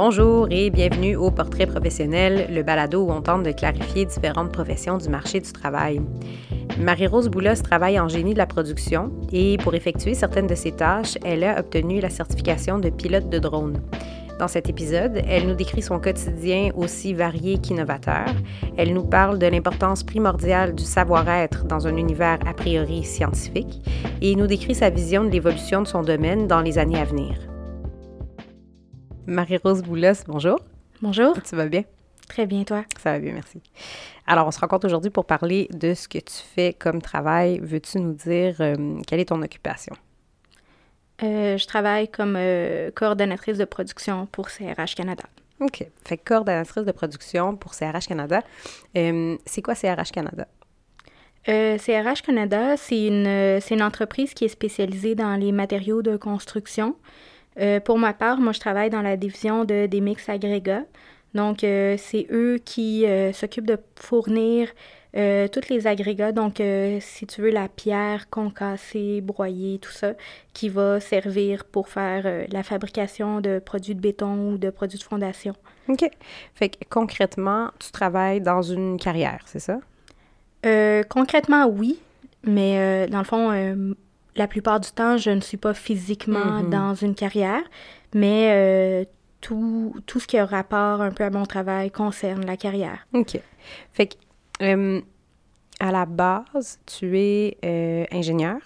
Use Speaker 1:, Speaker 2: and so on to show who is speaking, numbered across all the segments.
Speaker 1: Bonjour et bienvenue au Portrait professionnel, le balado où on tente de clarifier différentes professions du marché du travail. Marie-Rose Boulos travaille en génie de la production et pour effectuer certaines de ses tâches, elle a obtenu la certification de pilote de drone. Dans cet épisode, elle nous décrit son quotidien aussi varié qu'innovateur. Elle nous parle de l'importance primordiale du savoir-être dans un univers a priori scientifique et nous décrit sa vision de l'évolution de son domaine dans les années à venir. Marie-Rose Boulos, bonjour.
Speaker 2: Bonjour.
Speaker 1: Tu vas bien?
Speaker 2: Très bien, toi?
Speaker 1: Ça va bien, merci. Alors, on se rencontre aujourd'hui pour parler de ce que tu fais comme travail. Veux-tu nous dire euh, quelle est ton occupation?
Speaker 2: Euh, je travaille comme euh, coordonnatrice de production pour CRH Canada.
Speaker 1: OK. Fait coordonnatrice de production pour CRH Canada. C'est quoi CRH Canada?
Speaker 2: CRH Canada, c'est une, une entreprise qui est spécialisée dans les matériaux de construction. Pour ma part, moi, je travaille dans la division de, des mix agrégats. Donc, c'est eux qui s'occupent de fournir euh, tous les agrégats, donc euh, si tu veux la pierre concassée, broyée, tout ça, qui va servir pour faire euh, la fabrication de produits de béton ou de produits de fondation.
Speaker 1: OK. Fait que concrètement, tu travailles dans une carrière, c'est ça?
Speaker 2: concrètement, oui, mais dans le fond, la plupart du temps, je ne suis pas physiquement mm-hmm. dans une carrière, mais tout, tout ce qui a rapport un peu à mon travail concerne la carrière.
Speaker 1: OK. Fait que euh, à la base, tu es euh, ingénieur?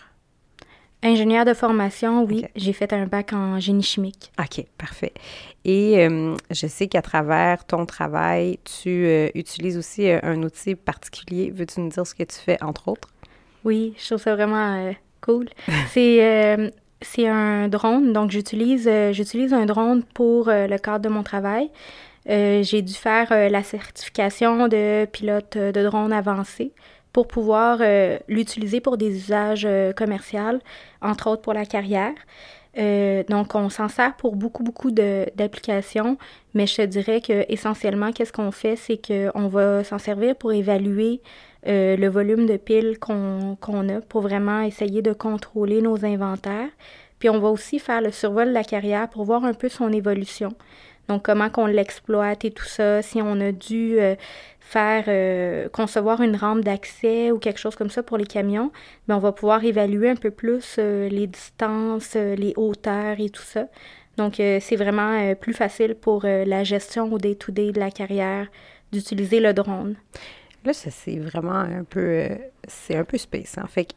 Speaker 2: Ingénieur de formation, oui. J'ai fait un bac en génie chimique.
Speaker 1: OK, parfait. Et euh, je sais qu'à travers ton travail, tu utilises aussi un outil particulier. Veux-tu nous dire ce que tu fais, entre autres?
Speaker 2: Oui, je trouve ça vraiment cool. C'est c'est un drone, donc j'utilise j'utilise un drone pour le cadre de mon travail. Euh, j'ai dû faire euh, la certification de pilote euh, de drone avancé pour pouvoir l'utiliser pour des usages commerciaux, entre autres pour la carrière. donc, on s'en sert pour beaucoup, beaucoup d'applications, mais je te dirais que essentiellement, qu'est-ce qu'on fait, c'est qu'on va s'en servir pour évaluer le volume de piles qu'on a, pour vraiment essayer de contrôler nos inventaires. Puis on va aussi faire le survol de la carrière pour voir un peu son évolution. Donc, comment qu'on l'exploite et tout ça, si on a dû euh, faire euh, concevoir une rampe d'accès ou quelque chose comme ça pour les camions, mais ben, on va pouvoir évaluer un peu plus euh, les distances, les hauteurs et tout ça. Donc, c'est vraiment plus facile pour la gestion au day-to-day de la carrière d'utiliser le drone.
Speaker 1: Là, c'est vraiment un peu... c'est un peu space, en hein. fait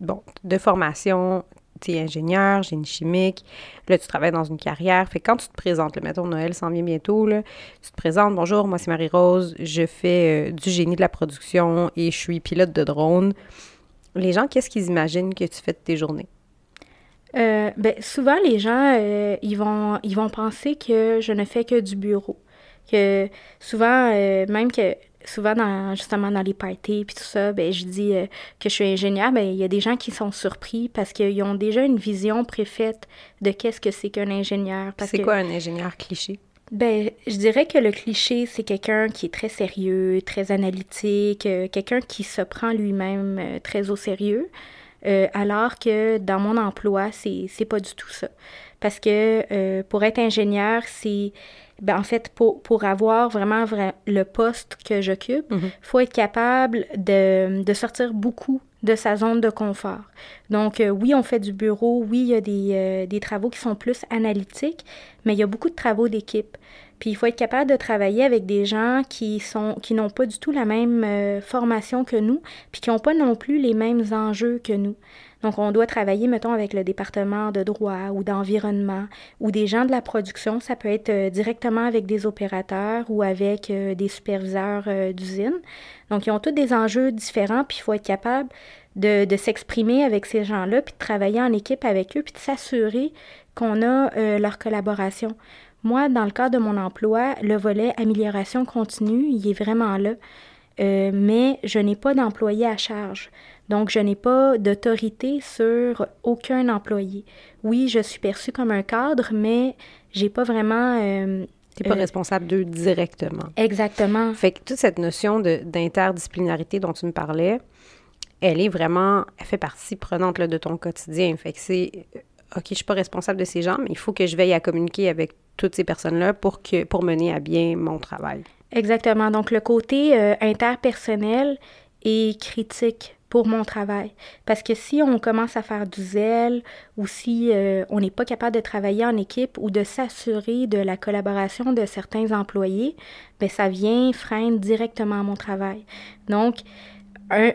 Speaker 1: bon, de formation, tu es ingénieur, génie chimique, là, tu travailles dans une carrière. Fait quand tu te présentes, le mettons, Noël s'en vient bientôt, là, tu te présentes, bonjour, moi c'est Marie-Rose, je fais euh, du génie de la production et je suis pilote de drone. Les gens, qu'est-ce qu'ils imaginent que tu fais de tes journées?
Speaker 2: Euh, ben, souvent, les gens, euh, ils, vont, ils vont penser que je ne fais que du bureau. Que souvent, même que souvent, dans, justement, dans les parties puis tout ça, ben, je dis euh, que je suis ingénieur, ben, il y a des gens qui sont surpris parce qu'ils ont déjà une vision préfaite de qu'est-ce que c'est qu'un ingénieur.
Speaker 1: C'est quoi un ingénieur cliché?
Speaker 2: Ben, je dirais que le cliché, c'est quelqu'un qui est très sérieux, très analytique, euh, quelqu'un qui se prend lui-même euh, très au sérieux, alors que dans mon emploi, c'est pas du tout ça. Parce que pour être ingénieur, c'est ben, en fait, pour, pour avoir vraiment le poste que j'occupe, il mhm. faut être capable de, de, sortir beaucoup de sa zone de confort. Donc, euh, oui, on fait du bureau, oui, il y a des, euh, des, travaux qui sont plus analytiques, mais il y a beaucoup de travaux d'équipe. Puis, il faut être capable de travailler avec des gens qui sont qui n'ont pas du tout la même euh, formation que nous, puis qui n'ont pas non plus les mêmes enjeux que nous. Donc, on doit travailler, mettons, avec le département de droit ou d'environnement ou des gens de la production. Ça peut être euh, directement avec des opérateurs ou avec euh, des superviseurs euh, d'usine. Donc, ils ont tous des enjeux différents, puis il faut être capable de, de s'exprimer avec ces gens-là, puis de travailler en équipe avec eux, puis de s'assurer qu'on a leur collaboration. Moi, dans le cadre de mon emploi, le volet amélioration continue, il est vraiment là. mais je n'ai pas d'employé à charge. Donc, je n'ai pas d'autorité sur aucun employé. Oui, je suis perçue comme un cadre, mais j'ai pas vraiment...
Speaker 1: Euh, tu n'es pas euh, responsable d'eux directement.
Speaker 2: Exactement.
Speaker 1: Fait que toute cette notion d'interdisciplinarité dont tu me parlais, elle est vraiment, elle fait partie prenante là, de ton quotidien. Fait que c'est, euh, OK, je suis pas responsable de ces gens, mais il faut que je veille à communiquer avec toutes ces personnes-là pour, que, pour mener à bien mon travail.
Speaker 2: Exactement. Donc, le côté euh, interpersonnel est critique pour mon travail. Parce que si on commence à faire du zèle ou si euh, on n'est pas capable de travailler en équipe ou de s'assurer de la collaboration de certains employés, bien, ça vient freiner directement mon travail. Donc, un,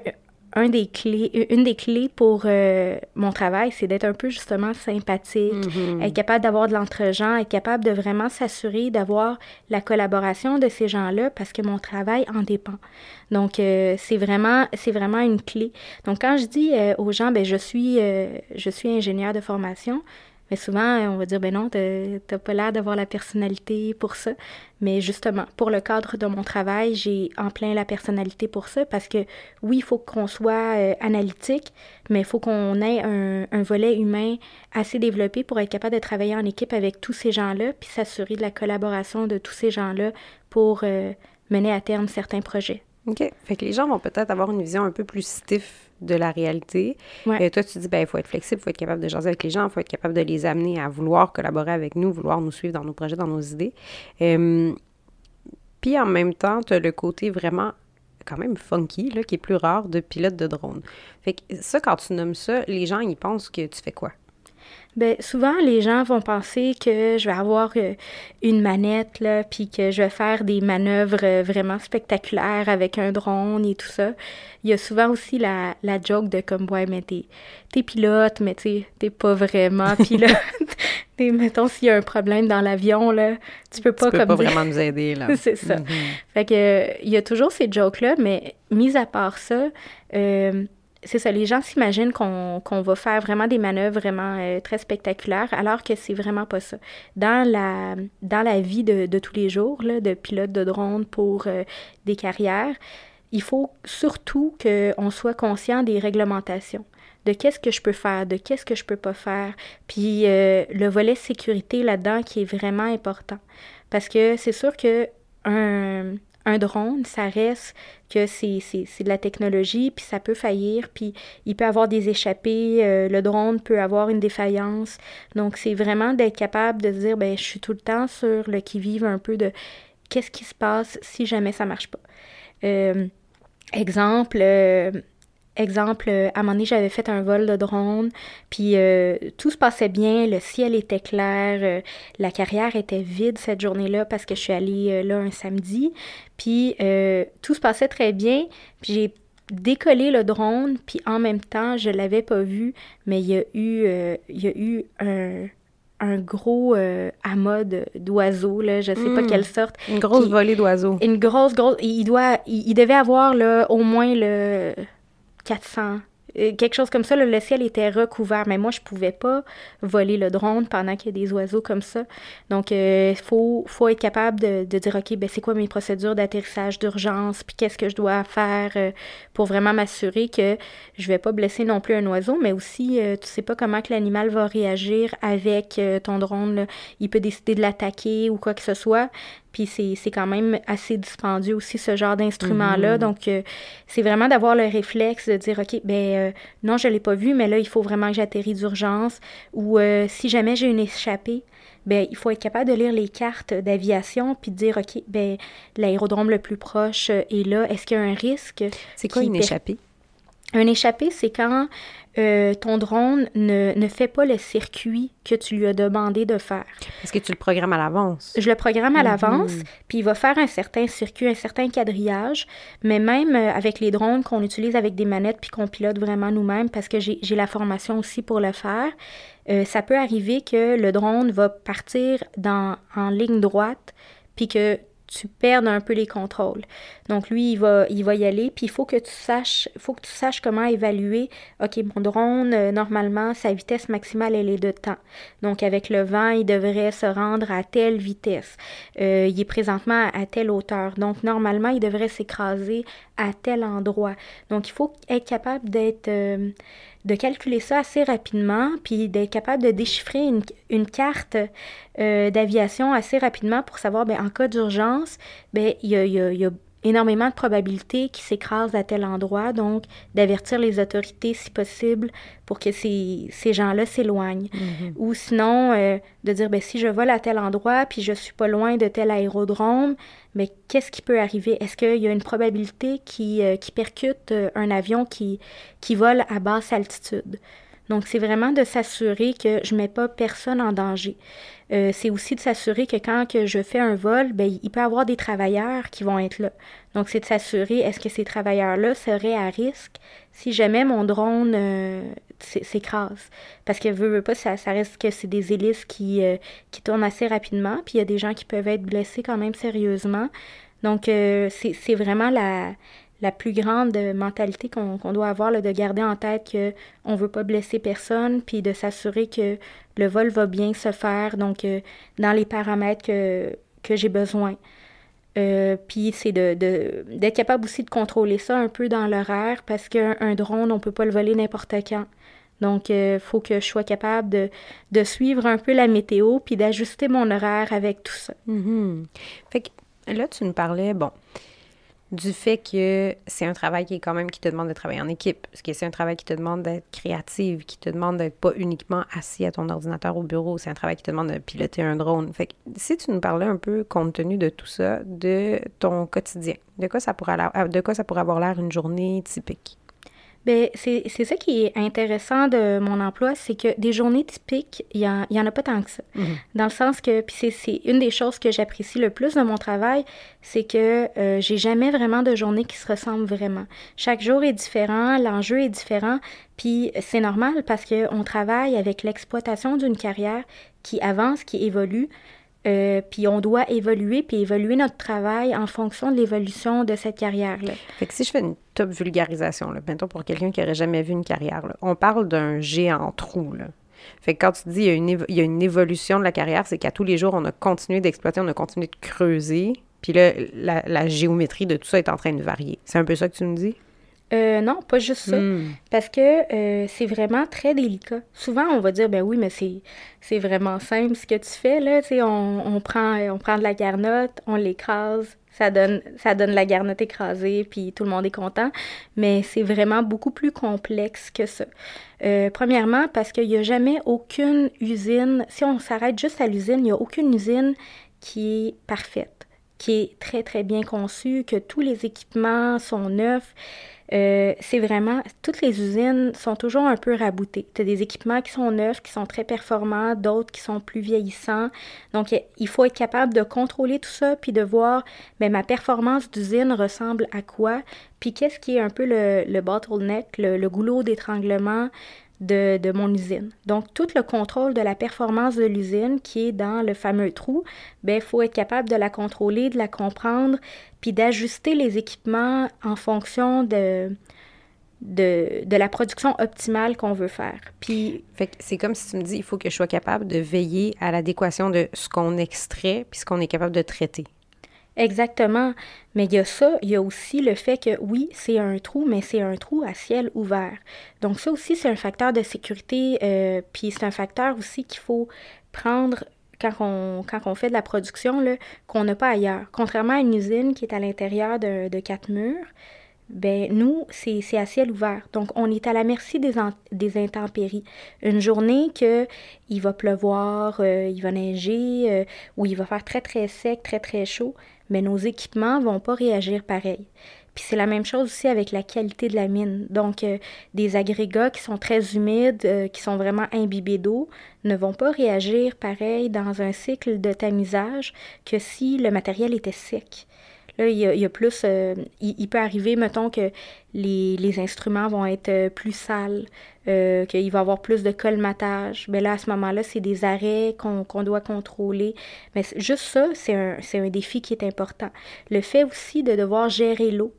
Speaker 2: un des clés, une des clés pour euh, mon travail, c'est d'être un peu justement sympathique, mm-hmm. être capable d'avoir de l'entre-gens, être capable de vraiment s'assurer d'avoir la collaboration de ces gens-là parce que mon travail en dépend. Donc, euh, c'est vraiment, c'est vraiment une clé. Donc, quand je dis euh, aux gens, ben, je suis, je suis ingénieur de formation, mais souvent, on va dire, ben non, t'as pas l'air d'avoir la personnalité pour ça. Mais justement, pour le cadre de mon travail, j'ai en plein la personnalité pour ça parce que oui, il faut qu'on soit euh, analytique, mais il faut qu'on ait un, volet humain assez développé pour être capable de travailler en équipe avec tous ces gens-là, puis s'assurer de la collaboration de tous ces gens-là pour euh, mener à terme certains projets.
Speaker 1: OK. Fait que les gens vont peut-être avoir une vision un peu plus stiff de la réalité. Et toi, tu dis, ben, il faut être flexible, il faut être capable de jaser avec les gens, il faut être capable de les amener à vouloir collaborer avec nous, vouloir nous suivre dans nos projets, dans nos idées. puis en même temps, tu as le côté vraiment quand même funky, là, qui est plus rare de pilote de drone. Fait que ça, quand tu nommes ça, les gens, ils pensent que tu fais quoi?
Speaker 2: Bien, souvent, les gens vont penser que je vais avoir euh, une manette, là, puis que je vais faire des manœuvres euh, vraiment spectaculaires avec un drone et tout ça. Il y a souvent aussi la, la joke de comme, ouais, mais t'es, t'es pilote, mais tu t'es pas vraiment pilote. mettons, s'il y a un problème dans l'avion, là, tu peux pas
Speaker 1: tu
Speaker 2: peux
Speaker 1: pas vraiment nous aider, là.
Speaker 2: C'est ça. Mm-hmm. Fait que, il y a toujours ces jokes-là, mais mis à part ça, euh, c'est ça, les gens s'imaginent qu'on va faire vraiment des manœuvres vraiment euh, très spectaculaires, alors que c'est vraiment pas ça. Dans la, dans la vie de, de tous les jours, de pilote de drone pour euh, des carrières, il faut surtout qu'on soit conscient des réglementations, de qu'est-ce que je peux faire, de qu'est-ce que je peux pas faire, puis euh, le volet sécurité là-dedans qui est vraiment important. Parce que c'est sûr que un, un drone, ça reste que c'est, de la technologie, puis ça peut faillir, puis il peut avoir des échappées, euh, le drone peut avoir une défaillance. Donc, c'est vraiment d'être capable de se dire, ben je suis tout le temps sur le qui-vive un peu de qu'est-ce qui se passe si jamais ça marche pas. Euh, exemple, euh, Exemple, euh, à un moment donné, j'avais fait un vol de drone, puis euh, tout se passait bien, le ciel était clair, euh, la carrière était vide cette journée-là parce que je suis allée là un samedi, puis tout se passait très bien, puis j'ai décollé le drone, puis en même temps, je l'avais pas vu, mais il y a eu, il y a eu un, un gros amas d'oiseaux, là, je sais pas hmm. quelle sorte.
Speaker 1: Une grosse volée d'oiseaux.
Speaker 2: Une grosse, grosse... Il, doit, il, devait avoir, là, au moins, le 400 euh, quelque chose comme ça, le ciel était recouvert, mais moi, je pouvais pas voler le drone pendant qu'il y a des oiseaux comme ça. Donc, il euh, faut, être capable de, de dire, OK, ben, c'est quoi mes procédures d'atterrissage d'urgence, puis qu'est-ce que je dois faire euh, pour vraiment m'assurer que je vais pas blesser non plus un oiseau, mais aussi, tu sais pas comment que l'animal va réagir avec ton drone. Il peut décider de l'attaquer ou quoi que ce soit. Puis c'est quand même assez dispendieux aussi, ce genre d'instrument-là. Mm-hmm. Donc, c'est vraiment d'avoir le réflexe de dire, OK, ben euh, non, je ne l'ai pas vu, mais là, il faut vraiment que j'atterris d'urgence. Ou euh, si jamais j'ai une échappée, ben, il faut être capable de lire les cartes d'aviation puis de dire, OK, ben, l'aérodrome le plus proche est là. Est-ce qu'il y a un risque?
Speaker 1: C'est quoi une échappée?
Speaker 2: Un échappé, c'est quand euh, ton drone ne, ne, fait pas le circuit que tu lui as demandé de faire.
Speaker 1: Est-ce que tu le programmes à l'avance?
Speaker 2: Je le programme à l'avance, mhm. puis il va faire un certain circuit, un certain quadrillage, mais même euh, avec les drones qu'on utilise avec des manettes puis qu'on pilote vraiment nous-mêmes, parce que j'ai la formation aussi pour le faire, euh, ça peut arriver que le drone va partir dans, en ligne droite, puis que tu perds un peu les contrôles. Donc lui, il va, il va y aller, puis il faut que tu saches, faut que tu saches comment évaluer. OK, mon drone, euh, normalement, sa vitesse maximale, elle est de temps. Donc avec le vent, il devrait se rendre à telle vitesse. Euh, il est présentement à telle hauteur. Donc normalement, il devrait s'écraser à tel endroit. Donc il faut être capable d'être... Euh, de calculer ça assez rapidement, puis d'être capable de déchiffrer une, carte euh, d'aviation assez rapidement pour savoir, bien, en cas d'urgence, bien, il y a, énormément de probabilités qu'il s'écrase à tel endroit, donc d'avertir les autorités si possible pour que ces, ces gens-là s'éloignent.
Speaker 1: Mhm.
Speaker 2: Ou sinon, euh, de dire, ben, si je vole à tel endroit, puis je suis pas loin de tel aérodrome, mais qu'est-ce qui peut arriver? Est-ce qu'il y a une probabilité qui, euh, qui percute euh, un avion qui, qui vole à basse altitude? Donc, c'est vraiment de s'assurer que je ne mets pas personne en danger. Euh, c'est aussi de s'assurer que quand je fais un vol, ben, il peut y avoir des travailleurs qui vont être là. Donc, c'est de s'assurer, est-ce que ces travailleurs-là seraient à risque si jamais mon drone euh, s'é- s'écrase? Parce que, veut, pas, ça, ça reste que c'est des hélices qui, euh, qui tournent assez rapidement, puis il y a des gens qui peuvent être blessés quand même sérieusement. Donc, c'est vraiment la, la plus grande euh, mentalité qu'on qu'on doit avoir, là, de garder en tête que on veut pas blesser personne, puis de s'assurer que le vol va bien se faire, donc euh, dans les paramètres que, j'ai besoin. Euh, puis c'est de, de- d'être capable aussi de contrôler ça un peu dans l'horaire, parce qu'un un drone, on peut pas le voler n'importe quand. Donc, il faut que je sois capable de, de suivre un peu la météo, puis d'ajuster mon horaire avec tout ça.
Speaker 1: Mhm. Fait que là, tu nous parlais, bon, du fait que c'est un travail qui est quand même qui te demande de travailler en équipe, parce que c'est un travail qui te demande d'être créative, qui te demande d'être pas uniquement assis à ton ordinateur au bureau, c'est un travail qui te demande de piloter un drone. Fait que si tu nous parlais un peu, compte tenu de tout ça, de ton quotidien, de quoi ça pourrait, de quoi ça pourrait avoir l'air une journée typique?
Speaker 2: Ben, c'est ça qui est intéressant de mon emploi, c'est que des journées typiques, il y en, en a pas tant que ça.
Speaker 1: Mhm.
Speaker 2: Dans le sens que, puis c'est- c'est une des choses que j'apprécie le plus de mon travail, c'est que euh, j'ai jamais vraiment de journée qui se ressemble vraiment. Chaque jour est différent, l'enjeu est différent, puis c'est normal parce qu'on travaille avec l'exploitation d'une carrière qui avance, qui évolue, euh, puis on doit évoluer, puis évoluer notre travail en fonction de l'évolution de cette carrière-là.
Speaker 1: Fait que si je fais une top vulgarisation, là, mettons pour quelqu'un qui aurait jamais vu une carrière, là, on parle d'un géant trou. Là. Fait que quand tu dis il y, a une y évolution de la carrière, c'est qu'à tous les jours, on a continué d'exploiter, on a continué de creuser, puis là, la, la géométrie de tout ça est en train de varier. C'est un peu ça que tu me dis?
Speaker 2: Euh, non, pas juste ça.
Speaker 1: Hmm.
Speaker 2: Parce que euh, c'est vraiment très délicat. Souvent, on va dire, ben oui, mais c'est, c'est vraiment simple ce que tu fais, là. On, on prend, on prend de la garnotte, on l'écrase, ça donne, ça donne la garnotte écrasée, puis tout le monde est content. Mais c'est vraiment beaucoup plus complexe que ça. Euh, premièrement, parce qu'il n'y a jamais aucune usine, si on s'arrête juste à l'usine, il n'y a aucune usine qui est parfaite, qui est très, très bien conçue, que tous les équipements sont neufs. Euh, c'est vraiment, toutes les usines sont toujours un peu raboutées. Tu as des équipements qui sont neufs, qui sont très performants, d'autres qui sont plus vieillissants. Donc, il faut être capable de contrôler tout ça, puis de voir, ben, ma performance d'usine ressemble à quoi, puis qu'est-ce qui est un peu le, le bottleneck, le, goulot d'étranglement de, de mon usine. Donc, tout le contrôle de la performance de l'usine qui est dans le fameux trou, ben, il faut être capable de la contrôler, de la comprendre, puis d'ajuster les équipements en fonction de, de, de la production optimale qu'on veut faire. Puis,
Speaker 1: Fait c'est comme si tu me dis, il faut que je sois capable de veiller à l'adéquation de ce qu'on extrait puis ce qu'on est capable de traiter.
Speaker 2: Exactement. Mais il y a ça, il y a aussi le fait que oui, c'est un trou, mais c'est un trou à ciel ouvert. Donc ça aussi, c'est un facteur de sécurité, euh, puis c'est un facteur aussi qu'il faut prendre quand on, quand fait de la production, qu'on n'a pas ailleurs. Contrairement à une usine qui est à l'intérieur de, de quatre murs, ben nous, c'est à ciel ouvert. Donc, on est à la merci des, des intempéries. Une journée que il va pleuvoir, euh, il va neiger, euh, ou il va faire très, très sec, très, très chaud, mais nos équipements vont pas réagir pareil. Puis c'est la même chose aussi avec la qualité de la mine. Donc, euh, des agrégats qui sont très humides, euh, qui sont vraiment imbibés d'eau, ne vont pas réagir pareil dans un cycle de tamisage que si le matériel était sec. Là, il y a, plus. euh, il, peut arriver, mettons, que les, instruments vont être plus sales, qu'il va y avoir plus de colmatage. Mais là, à ce moment-là, c'est des arrêts qu'on doit contrôler. Mais juste ça, c'est un défi qui est important. Le fait aussi de devoir gérer l'eau.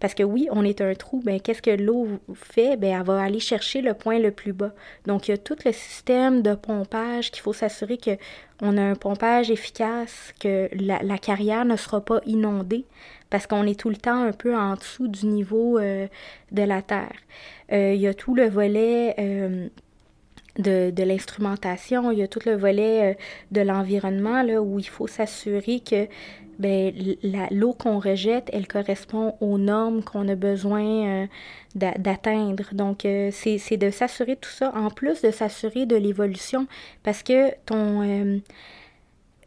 Speaker 2: Parce que oui, on est un trou, ben qu'est-ce que l'eau fait? Ben elle va aller chercher le point le plus bas. Donc il y a tout le système de pompage qu'il faut s'assurer que on a un pompage efficace, que la, carrière ne sera pas inondée, parce qu'on est tout le temps un peu en dessous du niveau euh, de la terre. Euh, il y a tout le volet euh, de, de l'instrumentation, il y a tout le volet de l'environnement là, où il faut s'assurer que l'eau qu'on rejette, elle correspond aux normes qu'on a besoin euh, d'atteindre. Donc, euh, c'est de s'assurer tout ça, en plus de s'assurer de l'évolution, parce que ton...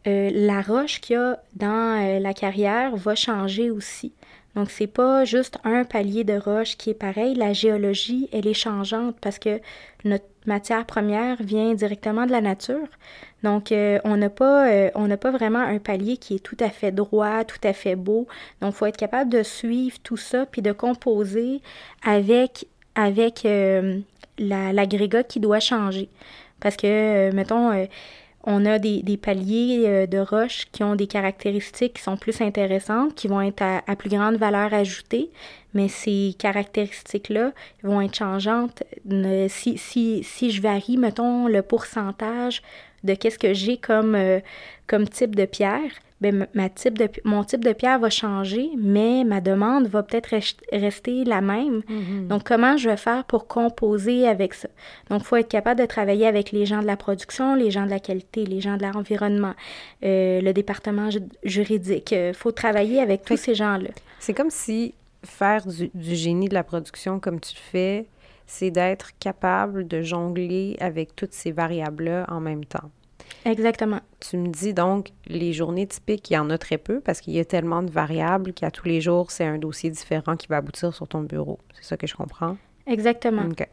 Speaker 2: la roche qu'il y a dans la carrière va changer aussi. Donc, c'est pas juste un palier de roche qui est pareil. La géologie, elle est changeante parce que notre matière première vient directement de la nature. Donc, euh, on n'a pas, euh, pas vraiment un palier qui est tout à fait droit, tout à fait beau. Donc, il faut être capable de suivre tout ça puis de composer avec, avec euh, l'agrégat qui doit changer. Parce que, mettons, on a des, paliers euh, de roches qui ont des caractéristiques qui sont plus intéressantes, qui vont être à, plus grande valeur ajoutée, mais ces caractéristiques-là vont être changeantes. Si, si, si je varie, mettons, le pourcentage de qu'est-ce que j'ai comme, euh, comme type de pierre, ben, ma type de, mon type de pierre va changer, mais ma demande va peut-être rester la même. Mm-hmm. Donc, comment je vais faire pour composer avec ça? Donc, il faut être capable de travailler avec les gens de la production, les gens de la qualité, les gens de l'environnement, euh, le département juridique. Il euh, faut travailler avec tous ces gens-là.
Speaker 1: C'est comme si faire du, du, génie de la production comme tu le fais, c'est d'être capable de jongler avec toutes ces variables-là en même temps.
Speaker 2: Exactement.
Speaker 1: Tu me dis donc, les journées typiques, il y en a très peu parce qu'il y a tellement de variables qu'à tous les jours, c'est un dossier différent qui va aboutir sur ton bureau. C'est ça que je comprends?
Speaker 2: Exactement.
Speaker 1: OK.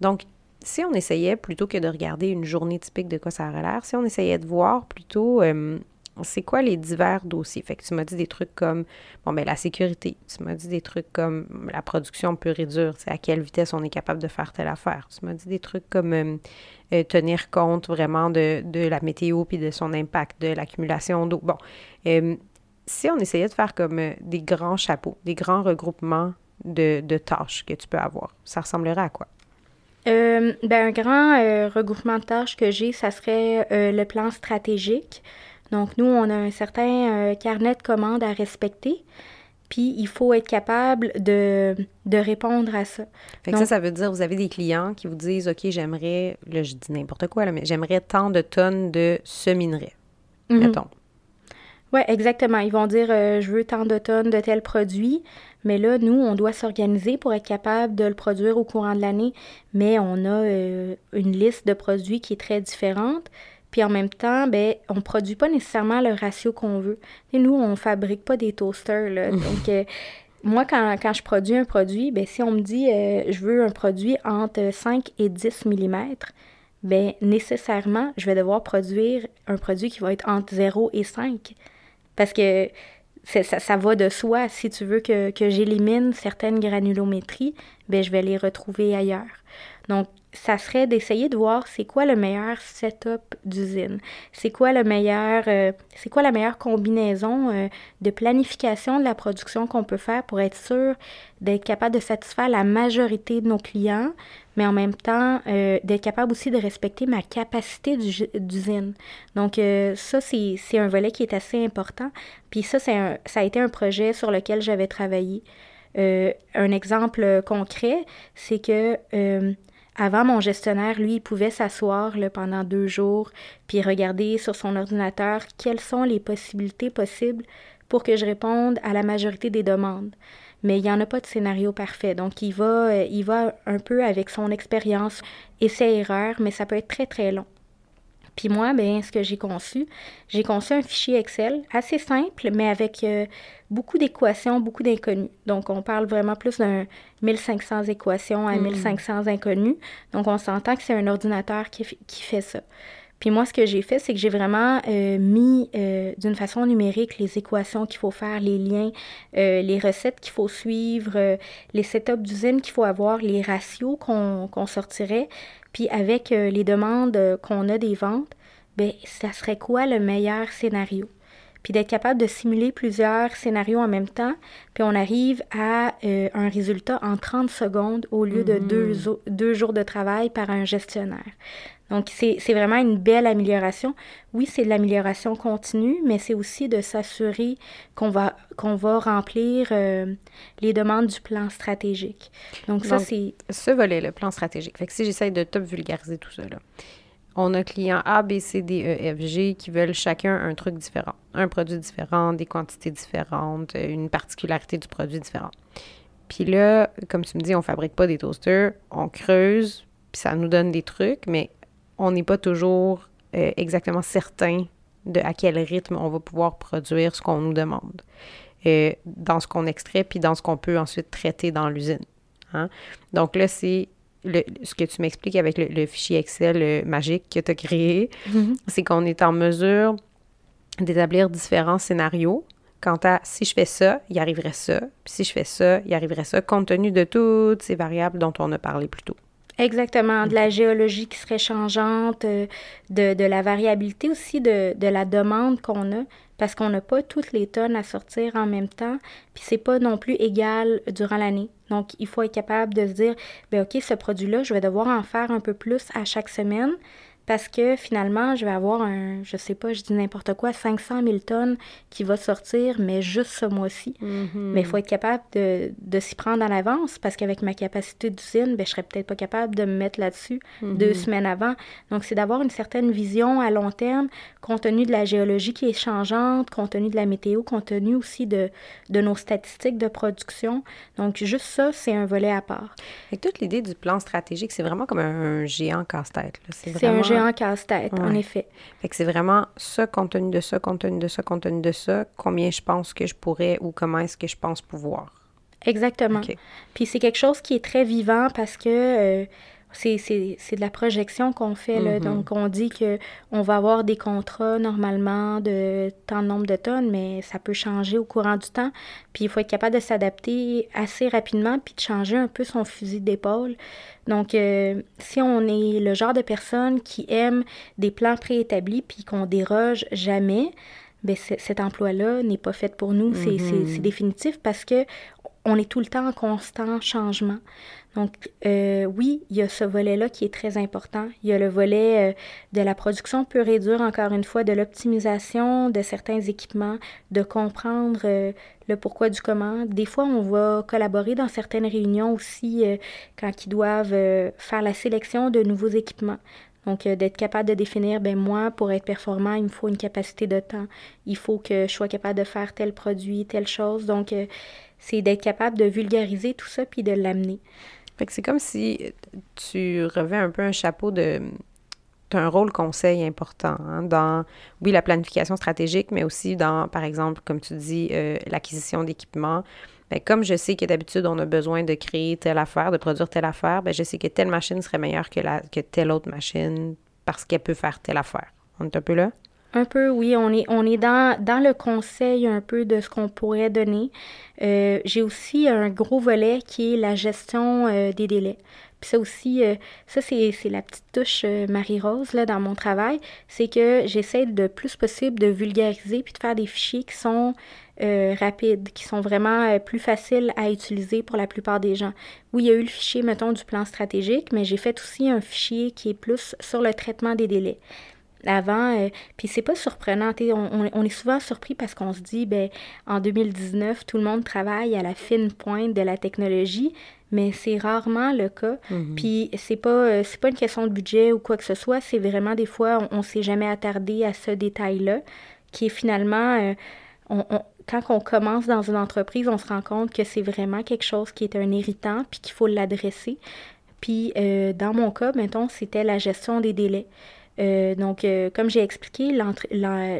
Speaker 1: Donc, si on essayait, plutôt que de regarder une journée typique de quoi ça aurait l'air, si on essayait de voir plutôt euh, c'est quoi les divers dossiers? Fait que tu m'as dit des trucs comme, bon, ben la sécurité. Tu m'as dit des trucs comme la production pure et dure. C'est à quelle vitesse on est capable de faire telle affaire. Tu m'as dit des trucs comme euh, euh, tenir compte vraiment de, la météo puis de son impact, de l'accumulation d'eau. Bon, euh, si on essayait de faire comme des grands chapeaux, des grands regroupements de, tâches que tu peux avoir, ça ressemblerait à quoi?
Speaker 2: ben, un grand regroupement de tâches que j'ai, ça serait le plan stratégique. Donc, nous, on a un certain euh, carnet de commandes à respecter. Puis, il faut être capable de, répondre à ça.
Speaker 1: Fait que ça, ça veut dire, vous avez des clients qui vous disent, OK, j'aimerais, là, je dis n'importe quoi, là, mais j'aimerais tant de tonnes de ce minerai, mhm. mettons.
Speaker 2: Oui, exactement. Ils vont dire, euh, je veux tant de tonnes de tel produit. Mais là, nous, on doit s'organiser pour être capable de le produire au courant de l'année. Mais on a euh, une liste de produits qui est très différente. Puis en même temps, ben, on ne produit pas nécessairement le ratio qu'on veut. Et nous, on ne fabrique pas des toasters. Là. Donc, euh, moi, quand, je produis un produit, ben, si on me dit euh, je veux un produit entre 5 et 10 mm, ben, nécessairement, je vais devoir produire un produit qui va être entre 0 et 5. Parce que ça, ça, va de soi. Si tu veux que, que j'élimine certaines granulométries, ben, je vais les retrouver ailleurs. Donc, ça serait d'essayer de voir c'est quoi le meilleur setup d'usine, c'est quoi le meilleur, euh, c'est quoi la meilleure combinaison euh, de planification de la production qu'on peut faire pour être sûr d'être capable de satisfaire la majorité de nos clients, mais en même temps euh, d'être capable aussi de respecter ma capacité d'usine. Donc ça c'est un volet qui est assez important. Puis ça c'est ça a été un projet sur lequel j'avais travaillé. un exemple concret, c'est que avant, mon gestionnaire, lui, il pouvait s'asseoir pendant deux jours puis regarder sur son ordinateur quelles sont les possibilités possibles pour que je réponde à la majorité des demandes. Mais il n'y en a pas de scénario parfait. Donc, il va, euh, il va un peu avec son expérience, essai-erreur, mais ça peut être très, très long. Puis moi, ben, ce que j'ai conçu, j'ai conçu un fichier Excel assez simple, mais avec euh, beaucoup d'équations, beaucoup d'inconnus. Donc, on parle vraiment plus d'un 1500 équations à 1500 hmm. inconnus. Donc, on s'entend que c'est un ordinateur qui, qui, fait ça. Puis moi, ce que j'ai fait, c'est que j'ai vraiment euh, mis euh, d'une façon numérique les équations qu'il faut faire, les liens, les recettes qu'il faut suivre, les setups d'usine qu'il faut avoir, les ratios qu'on sortirait. Puis avec les demandes qu'on a des ventes, ben ça serait quoi le meilleur scénario? puis d'être capable de simuler plusieurs scénarios en même temps, puis on arrive à euh, un résultat en 30 secondes au lieu de deux,
Speaker 1: Mhm.
Speaker 2: deux jours de travail par un gestionnaire. Donc, c'est vraiment une belle amélioration. Oui, c'est de l'amélioration continue, mais c'est aussi de s'assurer qu'on va, qu'on va remplir euh, les demandes du plan stratégique. Donc, ça, c'est...
Speaker 1: Ce volet, le plan stratégique. Fait que si j'essaie de top vulgariser tout ça, là, on a clients A, B, C, D, E, F, G qui veulent chacun un truc différent. Un produit différent, des quantités différentes, une particularité du produit différent. Puis là, comme tu me dis, on fabrique pas des toasters, on creuse, puis ça nous donne des trucs, mais on n'est pas toujours euh, exactement certain de à quel rythme on va pouvoir produire ce qu'on nous demande, euh, dans ce qu'on extrait, puis dans ce qu'on peut ensuite traiter dans l'usine. hein. Donc là, c'est le- ce que tu m'expliques avec le, le fichier Excel euh, magique que tu as créé, c'est qu'on est en mesure d'établir différents scénarios quant à si je fais ça, il arriverait ça, puis si je fais ça, il arriverait ça, compte tenu de toutes ces variables dont on a parlé plus tôt.
Speaker 2: Exactement, de la géologie qui serait changeante, euh, de, de la variabilité aussi de, de la demande qu'on a, parce qu'on n'a pas toutes les tonnes à sortir en même temps, puis c'est pas non plus égal durant l'année. Donc, il faut être capable de se dire, ben OK, ce produit-là, je vais devoir en faire un peu plus à chaque semaine, parce que finalement, je vais avoir un, je sais pas, je dis n'importe quoi, 500 000 tonnes qui va sortir, mais juste ce mois-ci. Mais il faut être capable de, de s'y prendre en avance parce qu'avec ma capacité d'usine, ben, je serais peut-être pas capable de me mettre là-dessus deux semaines avant. Donc, c'est d'avoir une certaine vision à long terme, compte tenu de la géologie qui est changeante, compte tenu de la météo, compte tenu aussi de, de nos statistiques de production. Donc, juste ça, c'est un volet à part.
Speaker 1: Que toute l'idée du plan stratégique, c'est vraiment comme un, géant casse-tête.
Speaker 2: C'est
Speaker 1: vraiment-
Speaker 2: un géant casse-tête, en effet.
Speaker 1: Fait que c'est vraiment ça, compte tenu de ça, compte tenu de ça, compte tenu de ça, combien je pense que je pourrais ou comment est-ce que je pense pouvoir.
Speaker 2: Exactement. Puis c'est quelque chose qui est très vivant parce que euh, c'est, de la projection qu'on fait. Là.
Speaker 1: Mhm.
Speaker 2: Donc, on dit que on va avoir des contrats normalement de tant de nombre de tonnes, mais ça peut changer au courant du temps. Puis il faut être capable de s'adapter assez rapidement puis de changer un peu son fusil d'épaule. Donc, euh, si on est le genre de personne qui aime des plans préétablis puis qu'on déroge jamais, c- cet emploi-là n'est pas fait pour nous. C'est, c'est- c'est définitif parce que on est tout le temps en constant changement. Donc, euh, oui, il y a ce volet-là qui est très important. Il y a le volet euh, de la production pure et dure, encore une fois, de l'optimisation de certains équipements, de comprendre euh, le pourquoi du comment. Des fois, on va collaborer dans certaines réunions aussi euh, quand ils doivent euh, faire la sélection de nouveaux équipements. Donc, euh, d'être capable de définir, ben moi, pour être performant, il me faut une capacité de temps. Il faut que je sois capable de faire tel produit, telle chose. Donc, euh, c'est d'être capable de vulgariser tout ça puis de l'amener.
Speaker 1: Fait que c'est comme si tu revais un peu un chapeau de... Un rôle conseil important hein, dans, oui, la planification stratégique, mais aussi dans, par exemple, comme tu dis, euh, l'acquisition d'équipements. Ben, comme je sais que d'habitude, on a besoin de créer telle affaire, de produire telle affaire, ben, je sais que telle machine serait meilleure que, la, que telle autre machine parce qu'elle peut faire telle affaire. On est un peu là?
Speaker 2: Un peu, oui, on est, on est dans, le conseil un peu de ce qu'on pourrait donner. Euh, j'ai aussi un gros volet qui est la gestion euh, des délais. Puis ça aussi, euh, ça c'est, la petite touche Marie-Rose là, dans mon travail, c'est que j'essaie de plus possible de vulgariser puis de faire des fichiers qui sont rapides, qui sont vraiment plus faciles à utiliser pour la plupart des gens. Oui, il y a eu le fichier, mettons, du plan stratégique, mais j'ai fait aussi un fichier qui est plus sur le traitement des délais avant. euh, puis c'est pas surprenant. On, on, est souvent surpris parce qu'on se dit, ben, en 2019, tout le monde travaille à la fine pointe de la technologie, mais c'est rarement le cas. Puis c'est pas, euh, c'est pas une question de budget ou quoi que ce soit, c'est vraiment des fois, on, on s'est jamais attardé à ce détail-là, qui est finalement, euh, on, on- quand on commence dans une entreprise, on se rend compte que c'est vraiment quelque chose qui est un irritant, puis qu'il faut l'adresser. Puis euh, dans mon cas, mettons, c'était la gestion des délais. Euh, donc, euh, comme j'ai expliqué,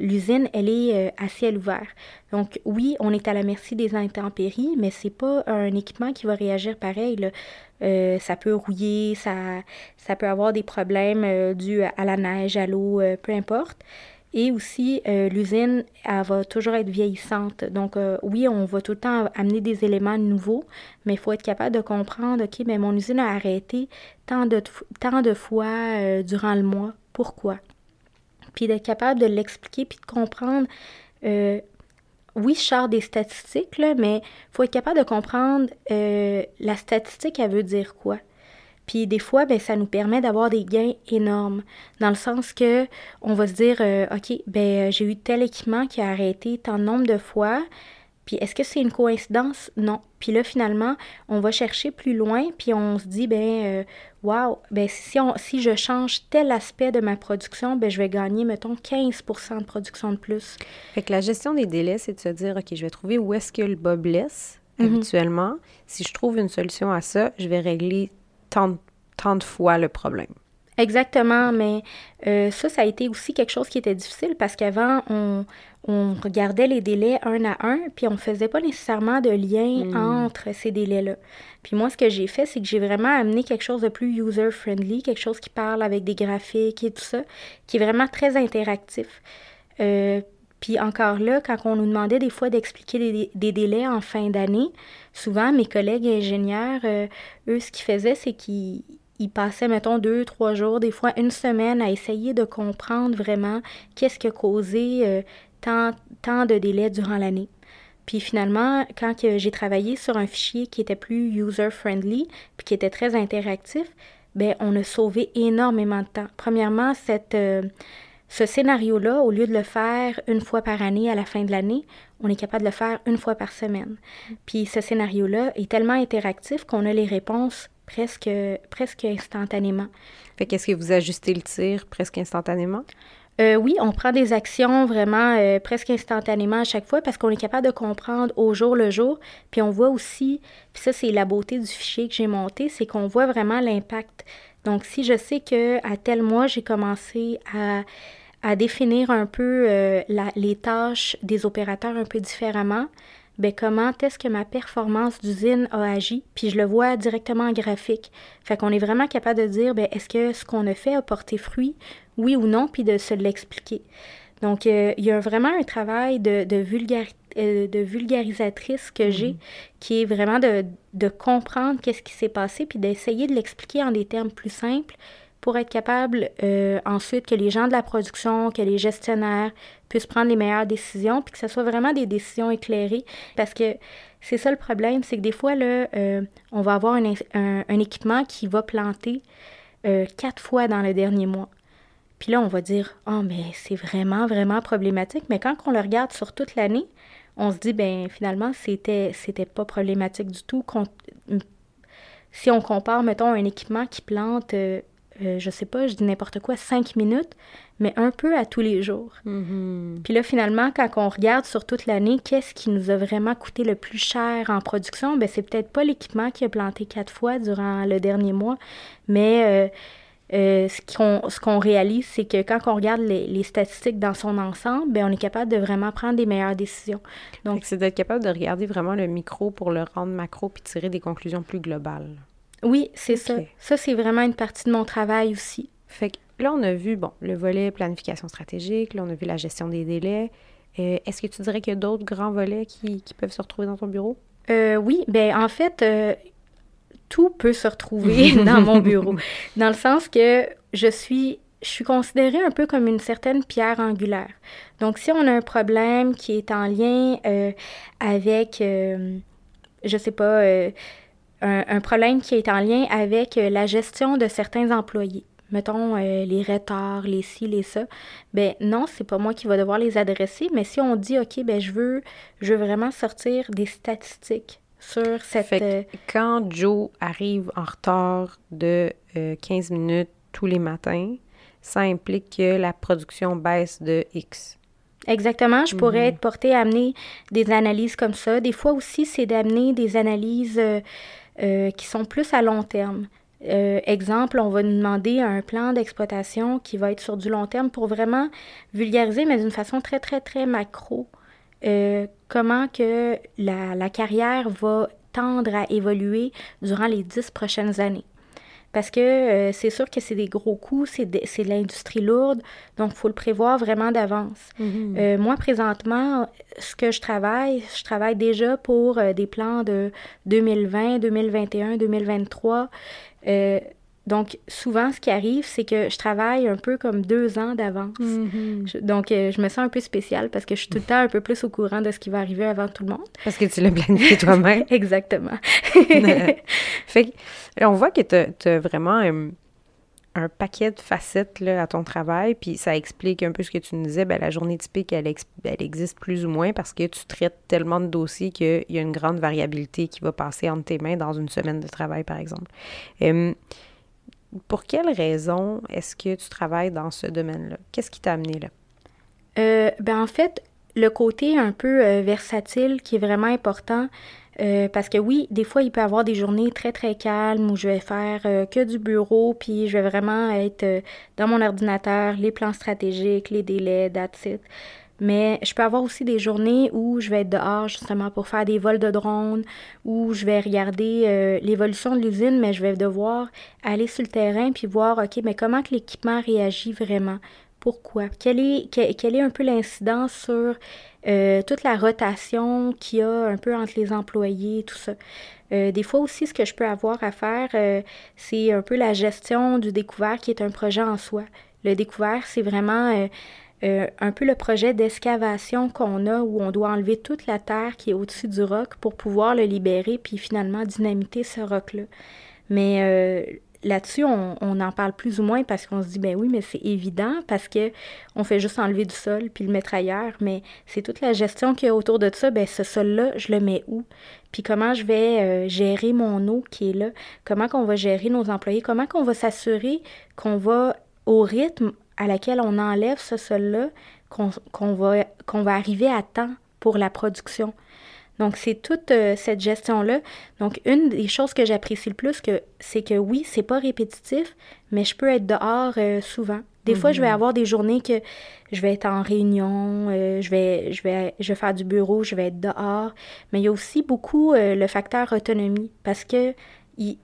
Speaker 2: l'usine, elle est euh, à ciel ouvert. Donc, oui, on est à la merci des intempéries, mais c'est pas un équipement qui va réagir pareil. ça peut rouiller, ça, peut avoir des problèmes dus à la neige, à l'eau, peu importe. Et aussi, l'usine, elle va toujours être vieillissante. Donc, oui, on va tout le temps amener des éléments nouveaux, mais il faut être capable de comprendre, OK, mais mon usine a arrêté tant de, tant de fois durant le mois. Pourquoi? Puis d'être capable de l'expliquer, puis de comprendre oui, je sors des statistiques, mais il faut être capable de comprendre la statistique, elle veut dire quoi. Puis des fois, ben, ça nous permet d'avoir des gains énormes, dans le sens que on va se dire, OK, ben, j'ai eu tel équipement qui a arrêté tant de nombre de fois, puis est-ce que c'est une coïncidence? Non. Puis là, finalement, on va chercher plus loin, puis on se dit, ben, wow, ben, si, on, si je change tel aspect de ma production, ben, je vais gagner, mettons, 15% de production de plus.
Speaker 1: Fait que la gestion des délais, c'est de se dire, OK, je vais trouver où est-ce que le bas blesse mhm. habituellement. Si je trouve une solution à ça, je vais régler tant, tant de fois le problème.
Speaker 2: Exactement, mais euh, ça, ça a été aussi quelque chose qui était difficile parce qu'avant, on, on regardait les délais un à un, puis on faisait pas nécessairement de lien hmm. entre ces délais-là. Puis moi, ce que j'ai fait, c'est que j'ai vraiment amené quelque chose de plus user-friendly, quelque chose qui parle avec des graphiques et tout ça, qui est vraiment très interactif. Euh, puis encore là, quand on nous demandait des fois d'expliquer des, délais en fin d'année, souvent mes collègues ingénieurs, euh, eux, ce qu'ils faisaient, c'est qu'ils passaient, mettons, deux, trois jours, des fois une semaine à essayer de comprendre vraiment qu'est-ce qui a causé euh, tant, de délais durant l'année. Puis finalement, quand j'ai travaillé sur un fichier qui était plus user-friendly, puis qui était très interactif, ben on a sauvé énormément de temps. Premièrement, cette, euh, ce scénario-là, au lieu de le faire une fois par année à la fin de l'année, on est capable de le faire une fois par semaine. Puis ce scénario-là est tellement interactif qu'on a les réponses presque, presque instantanément.
Speaker 1: Fait qu'est-ce que vous ajustez le tir presque instantanément?
Speaker 2: Euh, oui, on prend des actions vraiment euh, presque instantanément à chaque fois parce qu'on est capable de comprendre au jour le jour. Puis on voit aussi, puis ça c'est la beauté du fichier que j'ai monté, c'est qu'on voit vraiment l'impact. Donc si je sais que à tel mois j'ai commencé à, définir un peu euh, les tâches des opérateurs un peu différemment, ben comment est-ce que ma performance d'usine a agi, puis je le vois directement en graphique. Fait qu'on est vraiment capable de dire, ben est-ce que ce qu'on a fait a porté fruit? Oui ou non, puis de se l'expliquer. Donc, euh, il y a vraiment un travail de, de, euh, de vulgarisatrice que j'ai, mhm. qui est vraiment de, de comprendre qu'est-ce qui s'est passé, puis d'essayer de l'expliquer en des termes plus simples pour être capable euh, ensuite que les gens de la production, que les gestionnaires puissent prendre les meilleures décisions, puis que ce soit vraiment des décisions éclairées. Parce que c'est ça le problème, c'est que des fois, là, on va avoir un, un, équipement qui va planter quatre fois dans le dernier mois. Puis là, on va dire, oh, mais c'est vraiment, vraiment problématique. Mais quand on le regarde sur toute l'année, on se dit, ben finalement, c'était, c'était pas problématique du tout. Si on compare, mettons, un équipement qui plante, euh, euh, je sais pas, je dis n'importe quoi, cinq minutes, mais un peu à tous les jours. Mm-hmm. Puis là, finalement, quand on regarde sur toute l'année, qu'est-ce qui nous a vraiment coûté le plus cher en production? Ben, c'est peut-être pas l'équipement qui a planté quatre fois durant le dernier mois, mais euh, euh, ce qu'on réalise, c'est que quand on regarde les, statistiques dans son ensemble, bien, on est capable de vraiment prendre des meilleures décisions.
Speaker 1: Donc, c'est d'être capable de regarder vraiment le micro pour le rendre macro puis tirer des conclusions plus globales.
Speaker 2: Oui, c'est ça. Ça, c'est vraiment une partie de mon travail aussi.
Speaker 1: Fait que là, on a vu, bon, le volet planification stratégique, là, on a vu la gestion des délais. Euh, est-ce que tu dirais qu'il y a d'autres grands volets qui, qui, peuvent se retrouver dans ton bureau?
Speaker 2: Euh, oui, bien, en fait, tout peut se retrouver dans mon bureau. Dans le sens que je suis, je suis considérée un peu comme une certaine pierre angulaire. Donc, si on a un problème qui est en lien euh, avec, euh, je sais pas, euh, un, problème qui est en lien avec la gestion de certains employés, mettons les retards, les ci, les ça, ben non, c'est pas moi qui va devoir les adresser, mais si on dit, OK, ben je veux, je veux vraiment sortir des statistiques sur cette...
Speaker 1: Euh, quand Joe arrive en retard de 15 euh, minutes tous les matins, ça implique que la production baisse de X.
Speaker 2: Exactement, je pourrais mhm. être portée à amener des analyses comme ça. Des fois aussi, c'est d'amener des analyses euh, qui sont plus à long terme. exemple, on va nous demander un plan d'exploitation qui va être sur du long terme pour vraiment vulgariser, mais d'une façon très, très, très macro. Euh, comment que la, carrière va tendre à évoluer durant les dix prochaines années? Parce que euh, c'est sûr que c'est des gros coûts, c'est de, de l'industrie lourde, donc il faut le prévoir vraiment d'avance. Mm-hmm. Euh, moi, présentement, ce que je travaille, je travaille déjà pour des plans de 2020, 2021, 2023 donc, souvent, ce qui arrive, c'est que je travaille un peu comme deux ans d'avance.
Speaker 1: Mm-hmm.
Speaker 2: donc, euh, je me sens un peu spéciale parce que je suis tout le temps un peu plus au courant de ce qui va arriver avant tout le monde.
Speaker 1: Parce que tu l'as planifié toi-même.
Speaker 2: Exactement.
Speaker 1: fait que, on voit que tu as, vraiment euh, un paquet de facettes là, à ton travail, puis ça explique un peu ce que tu nous disais. Ben, la journée typique, elle, elle, existe plus ou moins parce que tu traites tellement de dossiers qu'il y a une grande variabilité qui va passer entre tes mains dans une semaine de travail, par exemple. Euh, pour quelles raisons est-ce que tu travailles dans ce domaine-là? Qu'est-ce qui t'a amené là?
Speaker 2: Euh, ben en fait, le côté un peu euh, versatile qui est vraiment important, euh, parce que oui, des fois, il peut y avoir des journées très, très calmes où je vais faire que du bureau, puis je vais vraiment être dans mon ordinateur, les plans stratégiques, les délais, that's it. Mais je peux avoir aussi des journées où je vais être dehors justement pour faire des vols de drones, où je vais regarder euh, l'évolution de l'usine, mais je vais devoir aller sur le terrain puis voir, OK, mais comment que l'équipement réagit vraiment? Pourquoi? Quelle est, est un peu l'incidence sur euh, toute la rotation qu'il y a un peu entre les employés, tout ça? Euh, des fois aussi, ce que je peux avoir à faire, c'est un peu la gestion du découvert qui est un projet en soi. Le découvert, c'est vraiment euh, un peu le projet d'excavation qu'on a où on doit enlever toute la terre qui est au-dessus du roc pour pouvoir le libérer puis finalement dynamiter ce roc-là. Mais euh, là-dessus, on, en parle plus ou moins parce qu'on se dit, ben oui, mais c'est évident parce que on fait juste enlever du sol puis le mettre ailleurs, mais c'est toute la gestion qu'il y a autour de ça. Ben ce sol-là, je le mets où? Puis comment je vais euh, gérer mon eau qui est là? Comment qu'on va gérer nos employés? Comment qu'on va s'assurer qu'on va au rythme à laquelle on enlève ce sol-là, qu'on va, qu'on va arriver à temps pour la production. Donc, c'est toute euh, cette gestion-là. Donc, une des choses que j'apprécie le plus, que, c'est que oui, c'est pas répétitif, mais je peux être dehors euh, souvent. Des fois, je vais mhm. avoir des journées que je vais être en réunion, euh, je, vais, je, vais, je vais faire du bureau, je vais être dehors. Mais il y a aussi beaucoup le facteur autonomie parce que il,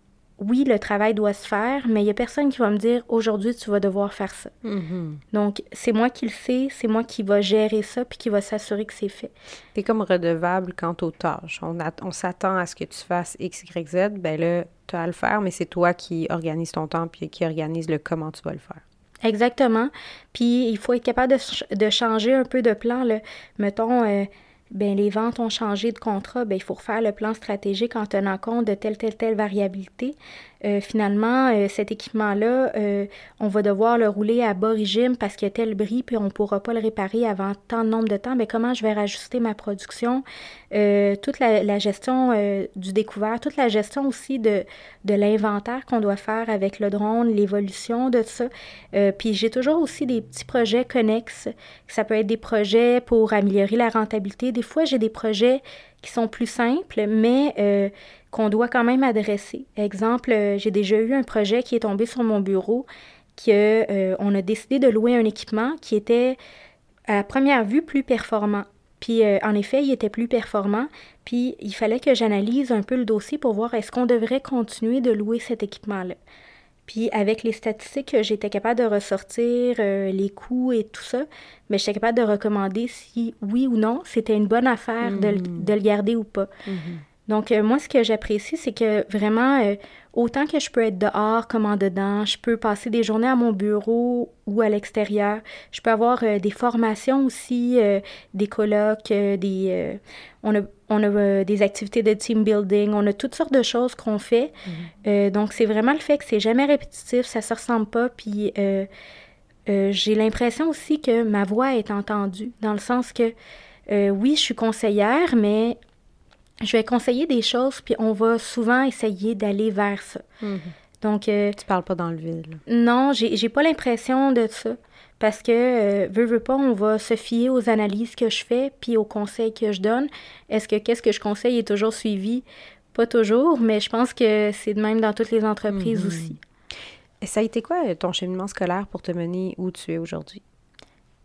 Speaker 2: oui, le travail doit se faire, mais il n'y a personne qui va me dire aujourd'hui, tu vas devoir faire ça.
Speaker 1: Mm-hmm.
Speaker 2: Donc, c'est moi qui le sais, c'est moi qui va gérer ça puis qui va s'assurer que c'est fait.
Speaker 1: Tu es comme redevable quant aux tâches. On, on s'attend à ce que tu fasses X, Y, Z. Ben là, tu as à le faire, mais c'est toi qui organise ton temps puis qui organise le comment tu vas le faire.
Speaker 2: Exactement. Puis, il faut être capable de, de changer un peu de plan. Là. Mettons, euh, ben les ventes ont changé de contrat, ben il faut refaire le plan stratégique en tenant compte de telle, telle, telle variabilité. Euh, finalement, euh, cet équipement-là, euh, on va devoir le rouler à bas régime parce qu'il y a tel bris, puis on ne pourra pas le réparer avant tant de nombre de temps. Mais comment je vais rajuster ma production? toute la, gestion du découvert, toute la gestion aussi de, de l'inventaire qu'on doit faire avec le drone, l'évolution de ça. puis j'ai toujours aussi des petits projets connexes. Ça peut être des projets pour améliorer la rentabilité. Des fois, j'ai des projets qui sont plus simples, mais qu'on doit quand même adresser. Exemple, euh, j'ai déjà eu un projet qui est tombé sur mon bureau, qu'on euh, on a décidé de louer un équipement qui était à première vue plus performant. Puis euh, en effet, il était plus performant, puis il fallait que j'analyse un peu le dossier pour voir est-ce qu'on devrait continuer de louer cet équipement-là. Puis avec les statistiques, j'étais capable de ressortir les coûts et tout ça, mais j'étais capable de recommander si oui ou non c'était une bonne affaire de, le garder ou pas.
Speaker 1: Mm-hmm.
Speaker 2: Donc, euh, moi, ce que j'apprécie, c'est que vraiment, euh, autant que je peux être dehors comme en dedans, je peux passer des journées à mon bureau ou à l'extérieur. Je peux avoir euh, des formations aussi, des colloques, des, on a, on a des activités de team building, on a toutes sortes de choses qu'on fait.
Speaker 1: Mhm.
Speaker 2: donc, c'est vraiment le fait que c'est jamais répétitif, ça se ressemble pas, puis j'ai l'impression aussi que ma voix est entendue, dans le sens que, oui, je suis conseillère, mais je vais conseiller des choses, puis on va souvent essayer d'aller vers ça.
Speaker 1: Mhm.
Speaker 2: Donc. Euh,
Speaker 1: tu parles pas dans le vide.
Speaker 2: Non, j'ai, pas l'impression de ça. Parce que, euh, veux, veux pas, on va se fier aux analyses que je fais, puis aux conseils que je donne. Est-ce que qu'est-ce que je conseille est toujours suivi? Pas toujours, mais je pense que c'est de même dans toutes les entreprises
Speaker 1: mhm.
Speaker 2: aussi.
Speaker 1: Et ça a été quoi ton cheminement scolaire pour te mener où tu es aujourd'hui?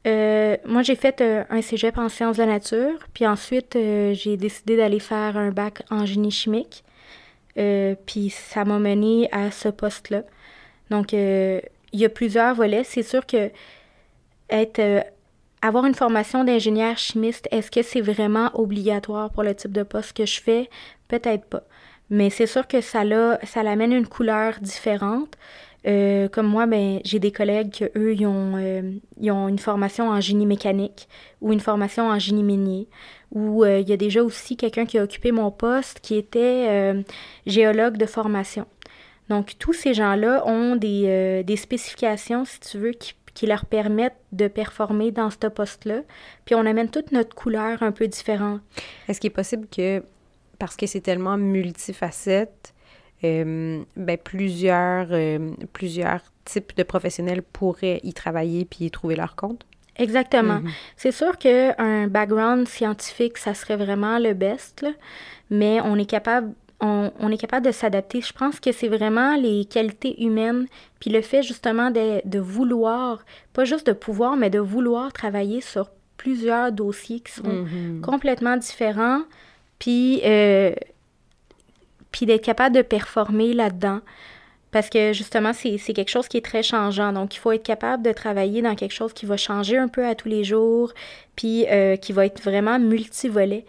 Speaker 2: Euh, moi, j'ai fait euh, un cégep en sciences de la nature, puis ensuite, euh, j'ai décidé d'aller faire un bac en génie chimique. puis ça m'a mené à ce poste-là. Donc, il y a plusieurs volets. C'est sûr que être, une formation d'ingénieur chimiste, est-ce que c'est vraiment obligatoire pour le type de poste que je fais? Peut-être pas. Mais c'est sûr que ça, ça l'amène une couleur différente. Euh, comme moi, ben, j'ai des collègues qui, eux, ils ont, euh, ils ont une formation en génie mécanique ou une formation en génie minier. Ou euh, il y a déjà aussi quelqu'un qui a occupé mon poste qui était géologue de formation. Donc, tous ces gens-là ont des, des, spécifications, si tu veux, qui, qui, leur permettent de performer dans ce poste-là. Puis on amène toute notre couleur un peu différente.
Speaker 1: Est-ce qu'il est possible que, parce que c'est tellement multifacette, euh, ben, plusieurs, euh, plusieurs types de professionnels pourraient y travailler puis y trouver leur compte?
Speaker 2: Exactement. Mhm. C'est sûr qu'un background scientifique, ça serait vraiment le best, mais on est capable on, on, est capable de s'adapter. Je pense que c'est vraiment les qualités humaines, puis le fait justement de, de, vouloir, pas juste de pouvoir, mais de vouloir travailler sur plusieurs dossiers qui sont mhm. complètement différents, puis euh, puis d'être capable de performer là-dedans. Parce que justement, c'est quelque chose qui est très changeant. Donc, il faut être capable de travailler dans quelque chose qui va changer un peu à tous les jours, puis euh, qui va être vraiment multivolet.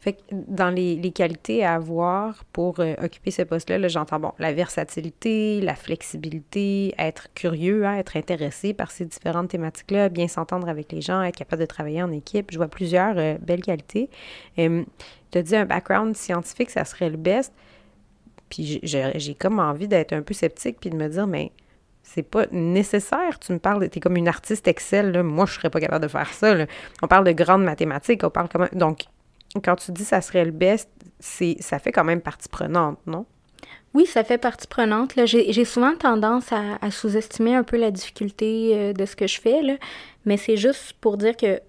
Speaker 1: Fait que dans les, qualités à avoir pour euh, occuper ce poste-là, j'entends, bon, la versatilité, la flexibilité, être curieux, hein, être intéressé par ces différentes thématiques-là, bien s'entendre avec les gens, être capable de travailler en équipe. Je vois plusieurs euh, belles qualités. tu as dit un background scientifique, ça serait le best. Puis j'ai comme envie d'être un peu sceptique puis de me dire, mais c'est pas nécessaire. Tu me parles, tu es comme une artiste Excel, moi je serais pas capable de faire ça. On parle de grandes mathématiques, on parle. Donc, quand tu dis ça serait le best, c'est ça fait quand même partie prenante, non?
Speaker 2: Oui, ça fait partie prenante. J'ai souvent tendance à, sous-estimer un peu la difficulté euh, de ce que je fais, là. mais c'est juste pour dire que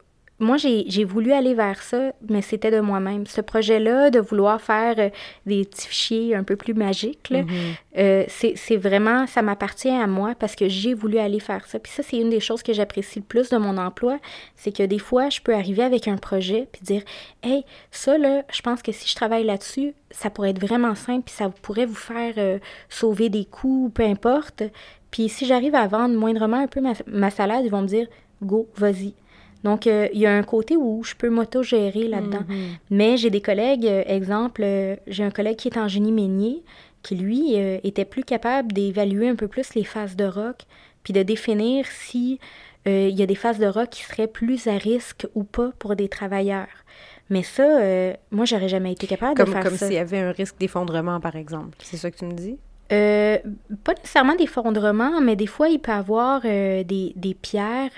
Speaker 2: moi, j'ai voulu aller vers ça, mais c'était de moi-même. Ce projet-là, de vouloir faire euh, des petits fichiers un peu plus magiques, mm-hmm. euh, c'est vraiment, ça m'appartient à moi parce que j'ai voulu aller faire ça. Puis ça, c'est une des choses que j'apprécie le plus de mon emploi, c'est que des fois, je peux arriver avec un projet puis dire, hey, ça, là, je pense que si je travaille là-dessus, ça pourrait être vraiment simple puis ça pourrait vous faire euh, sauver des coûts, peu importe. Puis si j'arrive à vendre moindrement un peu ma, ma salade, ils vont me dire, go, vas-y donc, euh, il y a un côté où je peux m'auto-gérer là-dedans. Mhm. Mais j'ai des collègues, euh, exemple, euh, j'ai un collègue qui est en génie minier, qui lui était plus capable d'évaluer un peu plus les phases de rock, puis de définir si il y a des phases de rock qui seraient plus à risque ou pas pour des travailleurs. Mais ça, moi, j'aurais jamais été capable
Speaker 1: de
Speaker 2: faire
Speaker 1: ça. Comme s'il y avait un risque d'effondrement, par exemple. C'est ça que tu me dis?
Speaker 2: pas nécessairement d'effondrement, mais des fois, il peut y avoir des, des, pierres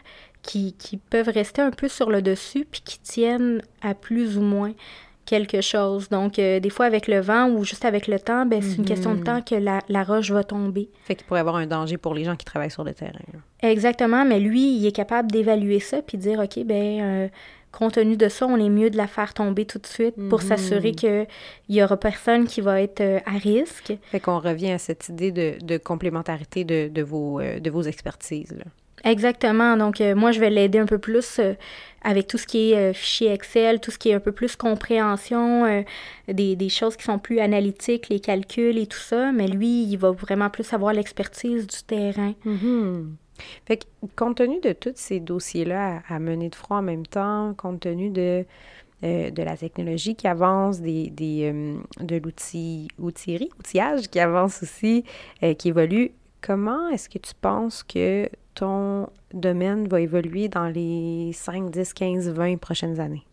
Speaker 2: qui, qui, peuvent rester un peu sur le dessus puis qui tiennent à plus ou moins quelque chose. Donc, euh, des fois, avec le vent ou juste avec le temps, ben, c'est une question de mhm. temps que la, la roche va tomber.
Speaker 1: Fait qu'il pourrait y avoir un danger pour les gens qui travaillent sur le terrain.
Speaker 2: Exactement, mais lui, il est capable d'évaluer ça puis de dire, OK, ben euh, compte tenu de ça, on est mieux de la faire tomber tout de suite pour mhm. s'assurer qu'il n'y aura personne qui va être euh, à risque.
Speaker 1: Fait qu'on revient à cette idée de, de complémentarité de, de, vos, de vos expertises. Là.
Speaker 2: Exactement. Donc, euh, moi, je vais l'aider un peu plus euh, avec tout ce qui est euh, fichier Excel, tout ce qui est un peu plus compréhension, des, choses qui sont plus analytiques, les calculs et tout ça. Mais lui, il va vraiment plus avoir l'expertise du terrain.
Speaker 1: Mm-hmm. Fait que, compte tenu de tous ces dossiers-là à, mener de front en même temps, compte tenu de, de la technologie qui avance, des, des de l'outil, outillerie, outillage qui avance aussi, qui évolue, comment est-ce que tu penses que ton domaine va évoluer dans les 5, 10, 15, 20 prochaines années?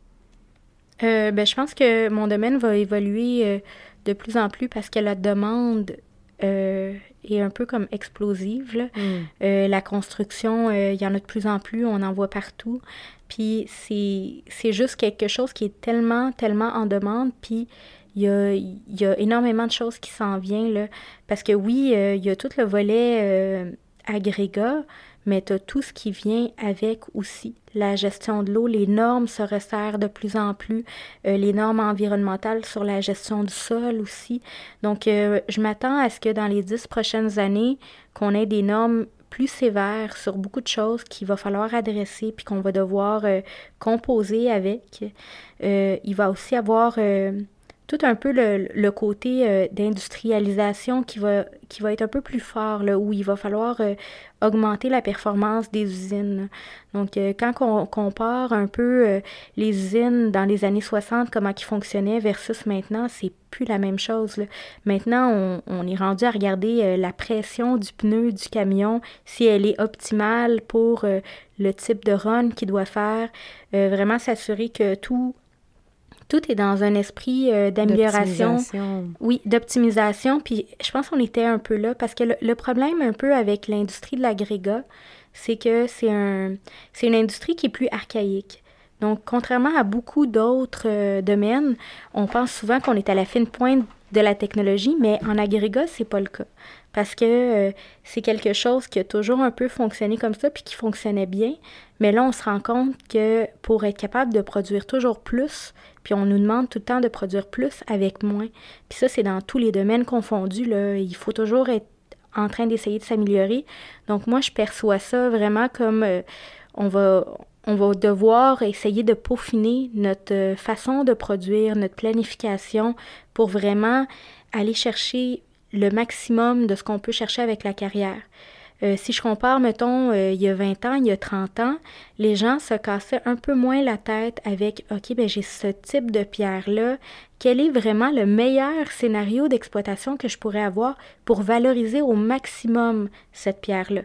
Speaker 2: Euh, ben, je pense que mon domaine va évoluer euh, de plus en plus parce que la demande euh, est un peu comme explosive. Hmm. la construction, il y en a de plus en plus, on en voit partout. Puis c'est juste quelque chose qui est tellement, tellement en demande. Puis il y a, énormément de choses qui s'en viennent. Là, parce que oui, il y a tout le volet agrégat, mais tu as tout ce qui vient avec aussi. La gestion de l'eau, les normes se resserrent de plus en plus, euh, les normes environnementales sur la gestion du sol aussi. Donc, euh, je m'attends à ce que dans les dix prochaines années, qu'on ait des normes plus sévères sur beaucoup de choses qu'il va falloir adresser puis qu'on va devoir euh, composer avec. il va aussi avoir tout un peu le, côté euh, d'industrialisation qui va, qui être un peu plus fort, où il va falloir euh, augmenter la performance des usines. Donc, euh, quand on compare un peu les usines dans les années 60, comment ils fonctionnaient versus maintenant, c'est plus la même chose. Maintenant, on, on, est rendu à regarder la pression du pneu du camion, si elle est optimale pour le type de run qu'il doit faire, vraiment s'assurer que tout tout est dans un esprit euh, d'amélioration. Oui, d'optimisation. Puis je pense qu'on était un peu là parce que le, problème un peu avec l'industrie de l'agrégat, c'est que c'est un, c'est une industrie qui est plus archaïque. Donc, contrairement à beaucoup d'autres euh, domaines, on pense souvent qu'on est à la fine pointe de la technologie, mais en agrégat, c'est pas le cas. Parce que euh, c'est quelque chose qui a toujours un peu fonctionné comme ça, puis qui fonctionnait bien. Mais là, on se rend compte que pour être capable de produire toujours plus, puis on nous demande tout le temps de produire plus avec moins. Puis ça, c'est dans tous les domaines confondus. Là. Il faut toujours être en train d'essayer de s'améliorer. Donc moi, je perçois ça vraiment comme euh, on va on va devoir essayer de peaufiner notre euh, façon de produire, notre planification pour vraiment aller chercher le maximum de ce qu'on peut chercher avec la carrière. Euh, si je compare, mettons, euh, il y a 20 ans, il y a 30 ans, les gens se cassaient un peu moins la tête avec OK, ben j'ai ce type de pierre-là. Quel est vraiment le meilleur scénario d'exploitation que je pourrais avoir pour valoriser au maximum cette pierre-là?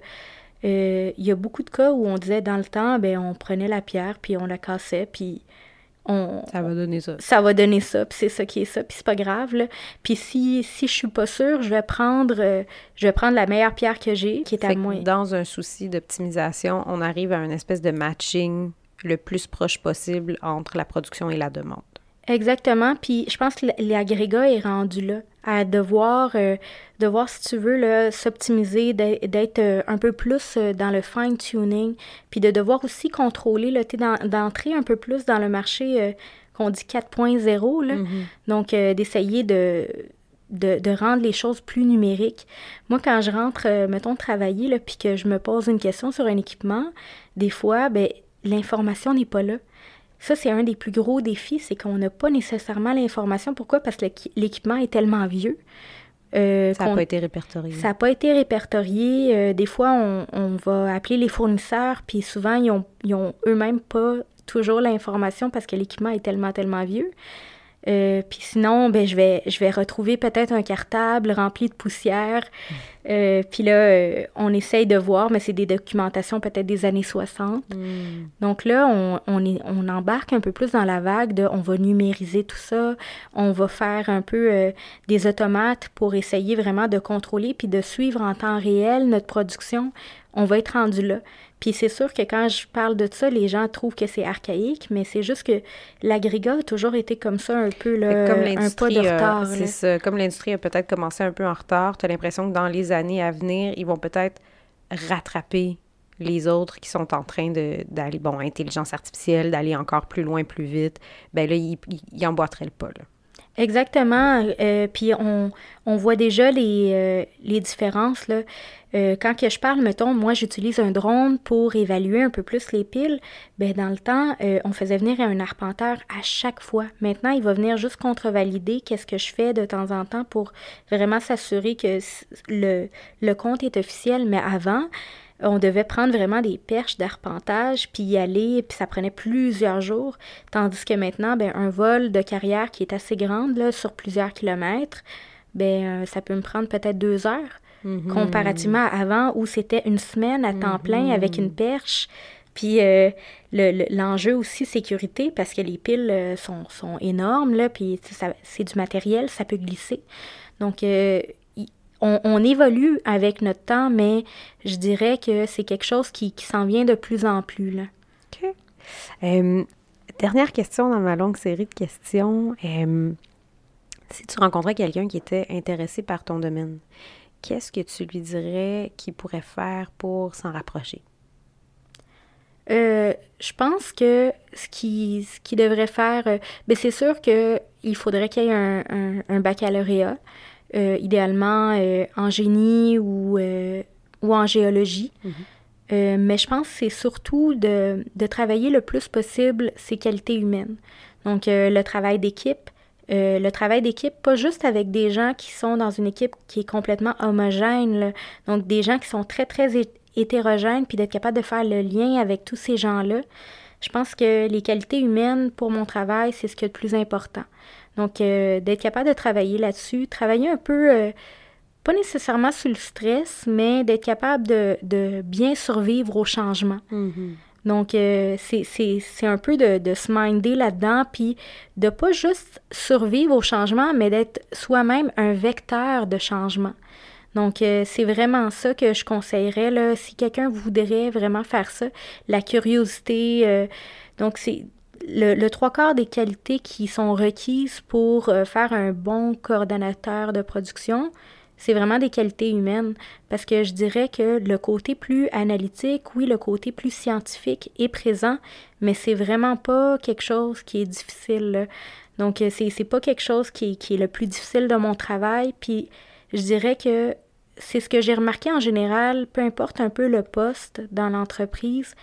Speaker 2: Euh, il y a beaucoup de cas où on disait dans le temps, ben on prenait la pierre, puis on la cassait, puis
Speaker 1: ça va donner ça.
Speaker 2: Ça va donner ça, puis c'est ça qui est ça, puis c'est pas grave. Là. Puis si, si je suis pas sûre, je vais prendre euh, je vais prendre la meilleure pierre que j'ai, qui est à moi.
Speaker 1: Dans un souci d'optimisation, on arrive à une espèce de matching le plus proche possible entre la production et la demande.
Speaker 2: Exactement. Puis je pense que l'agrégat est rendu là, à devoir, euh, devoir si tu veux, s'optimiser, d'être euh, un peu plus euh, dans le fine-tuning, puis de devoir aussi contrôler, d'entrer un peu plus dans le marché qu'on dit 4.0, mm-hmm. donc d'essayer de, de, de, rendre les choses plus numériques. Moi, quand je rentre, mettons, travailler, là, puis que je me pose une question sur un équipement, des fois, ben l'information n'est pas là. Ça, c'est un des plus gros défis, c'est qu'on n'a pas nécessairement l'information. Pourquoi? Parce que l'équipement est tellement vieux.
Speaker 1: Euh, ça n'a pas été répertorié.
Speaker 2: Ça n'a pas été répertorié. Euh, des fois, on, va appeler les fournisseurs, puis souvent, ils n'ont ont eux-mêmes pas toujours l'information parce que l'équipement est tellement, tellement vieux. Euh, puis sinon, ben, je, vais, je vais retrouver peut-être un cartable rempli de poussière. Euh, puis là, euh, on essaye de voir, mais c'est des documentations peut-être des années 60. Hmm. Donc là, on, on, est, on embarque un peu plus dans la vague de on va numériser tout ça, on va faire un peu des automates pour essayer vraiment de contrôler puis de suivre en temps réel notre production. On va être rendu là. Puis c'est sûr que quand je parle de ça, les gens trouvent que c'est archaïque, mais c'est juste que l'agrégat a toujours été comme ça, un peu là, comme un pas de retard.
Speaker 1: c'est ça. Comme l'industrie a peut-être commencé un peu en retard, tu as l'impression que dans les années à venir, ils vont peut-être rattraper les autres qui sont en train d'aller, bon, intelligence artificielle, d'aller encore plus loin, plus vite. Ben là, ils, ils emboîteraient le pas, là.
Speaker 2: Exactement. Euh, puis on, on, voit déjà les, euh, les différences. Là. Euh, quand que je parle, mettons, moi j'utilise un drone pour évaluer un peu plus les piles. Ben, dans le temps, on faisait venir un arpenteur à chaque fois. Maintenant, il va venir juste contrevalider qu'est-ce que je fais de temps en temps pour vraiment s'assurer que le, le compte est officiel. Mais avant, on devait prendre vraiment des perches d'arpentage, puis y aller, puis ça prenait plusieurs jours. Tandis que maintenant, ben, un vol de carrière qui est assez grande, là, sur plusieurs kilomètres, ben, euh, ça peut me prendre peut-être deux heures, mm-hmm. comparativement à avant où c'était une semaine à temps plein avec une mm-hmm. perche. Puis euh, l'enjeu aussi sécurité, parce que les piles euh, sont, sont énormes, là, puis c'est du matériel, ça peut glisser. Donc, on, évolue avec notre temps, mais je dirais que c'est quelque chose qui, s'en vient de plus en plus. Là.
Speaker 1: OK. Euh, dernière question dans ma longue série de questions. Euh, si tu rencontrais quelqu'un qui était intéressé par ton domaine, qu'est-ce que tu lui dirais qu'il pourrait faire pour s'en rapprocher?
Speaker 2: Euh, je pense que ce qui, ce qui devrait faire, ben c'est sûr qu'il faudrait qu'il y ait un baccalauréat. Euh, idéalement euh, en génie ou, euh, ou en géologie. Mhm. mais je pense que c'est surtout de, de, travailler le plus possible ses qualités humaines. Donc, le travail d'équipe, euh, le travail d'équipe, pas juste avec des gens qui sont dans une équipe qui est complètement homogène, donc des gens qui sont très, très hétérogènes, puis d'être capable de faire le lien avec tous ces gens-là. Je pense que les qualités humaines pour mon travail, c'est ce qui est le plus important. Donc, euh, d'être capable de travailler là-dessus, travailler un peu, euh, pas nécessairement sous le stress, mais d'être capable de, bien survivre au changement. Mm-hmm. Donc, euh, c'est un peu de, se minder là-dedans, puis de pas juste survivre au changement, mais d'être soi-même un vecteur de changement. Donc, euh, c'est vraiment ça que je conseillerais, là, si quelqu'un voudrait vraiment faire ça, la curiosité. Euh, donc, c'est le, trois quarts des qualités qui sont requises pour faire un bon coordonnateur de production, c'est vraiment des qualités humaines parce que je dirais que le côté plus analytique, oui, le côté plus scientifique est présent, mais c'est vraiment pas quelque chose qui est difficile. Donc, euh, c'est, c'est pas quelque chose qui, qui est le plus difficile de mon travail. Puis, je dirais que c'est ce que j'ai remarqué en général, peu importe un peu le poste dans l'entreprise.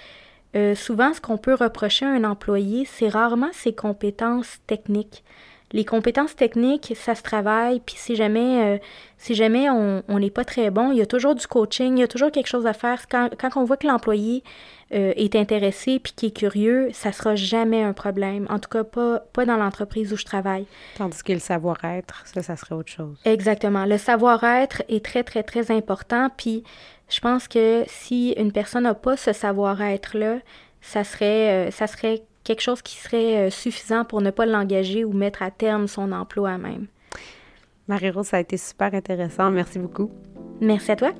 Speaker 2: Euh, souvent, ce qu'on peut reprocher à un employé, c'est rarement ses compétences techniques les compétences techniques, ça se travaille, puis si jamais, euh, si jamais on n'est pas très bon, il y a toujours du coaching, il y a toujours quelque chose à faire. Quand, quand on voit que l'employé euh, est intéressé puis qui est curieux, ça sera jamais un problème. En tout cas, pas, pas dans l'entreprise où je travaille.
Speaker 1: Tandis que le savoir-être, ça, ça serait autre chose.
Speaker 2: Exactement. Le savoir-être est très, très, très important. Puis je pense que si une personne n'a pas ce savoir-être-là, ça serait, euh, ça serait quelque chose qui serait euh, suffisant pour ne pas l'engager ou mettre à terme son emploi même.
Speaker 1: Marie-Rose, ça a été super intéressant. Merci beaucoup.
Speaker 2: Merci à toi.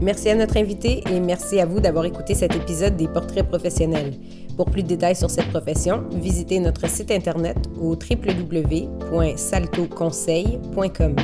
Speaker 1: Merci à notre invité et merci à vous d'avoir écouté cet épisode des Portraits professionnels. Pour plus de détails sur cette profession, visitez notre site internet au www.saltoconseil.com.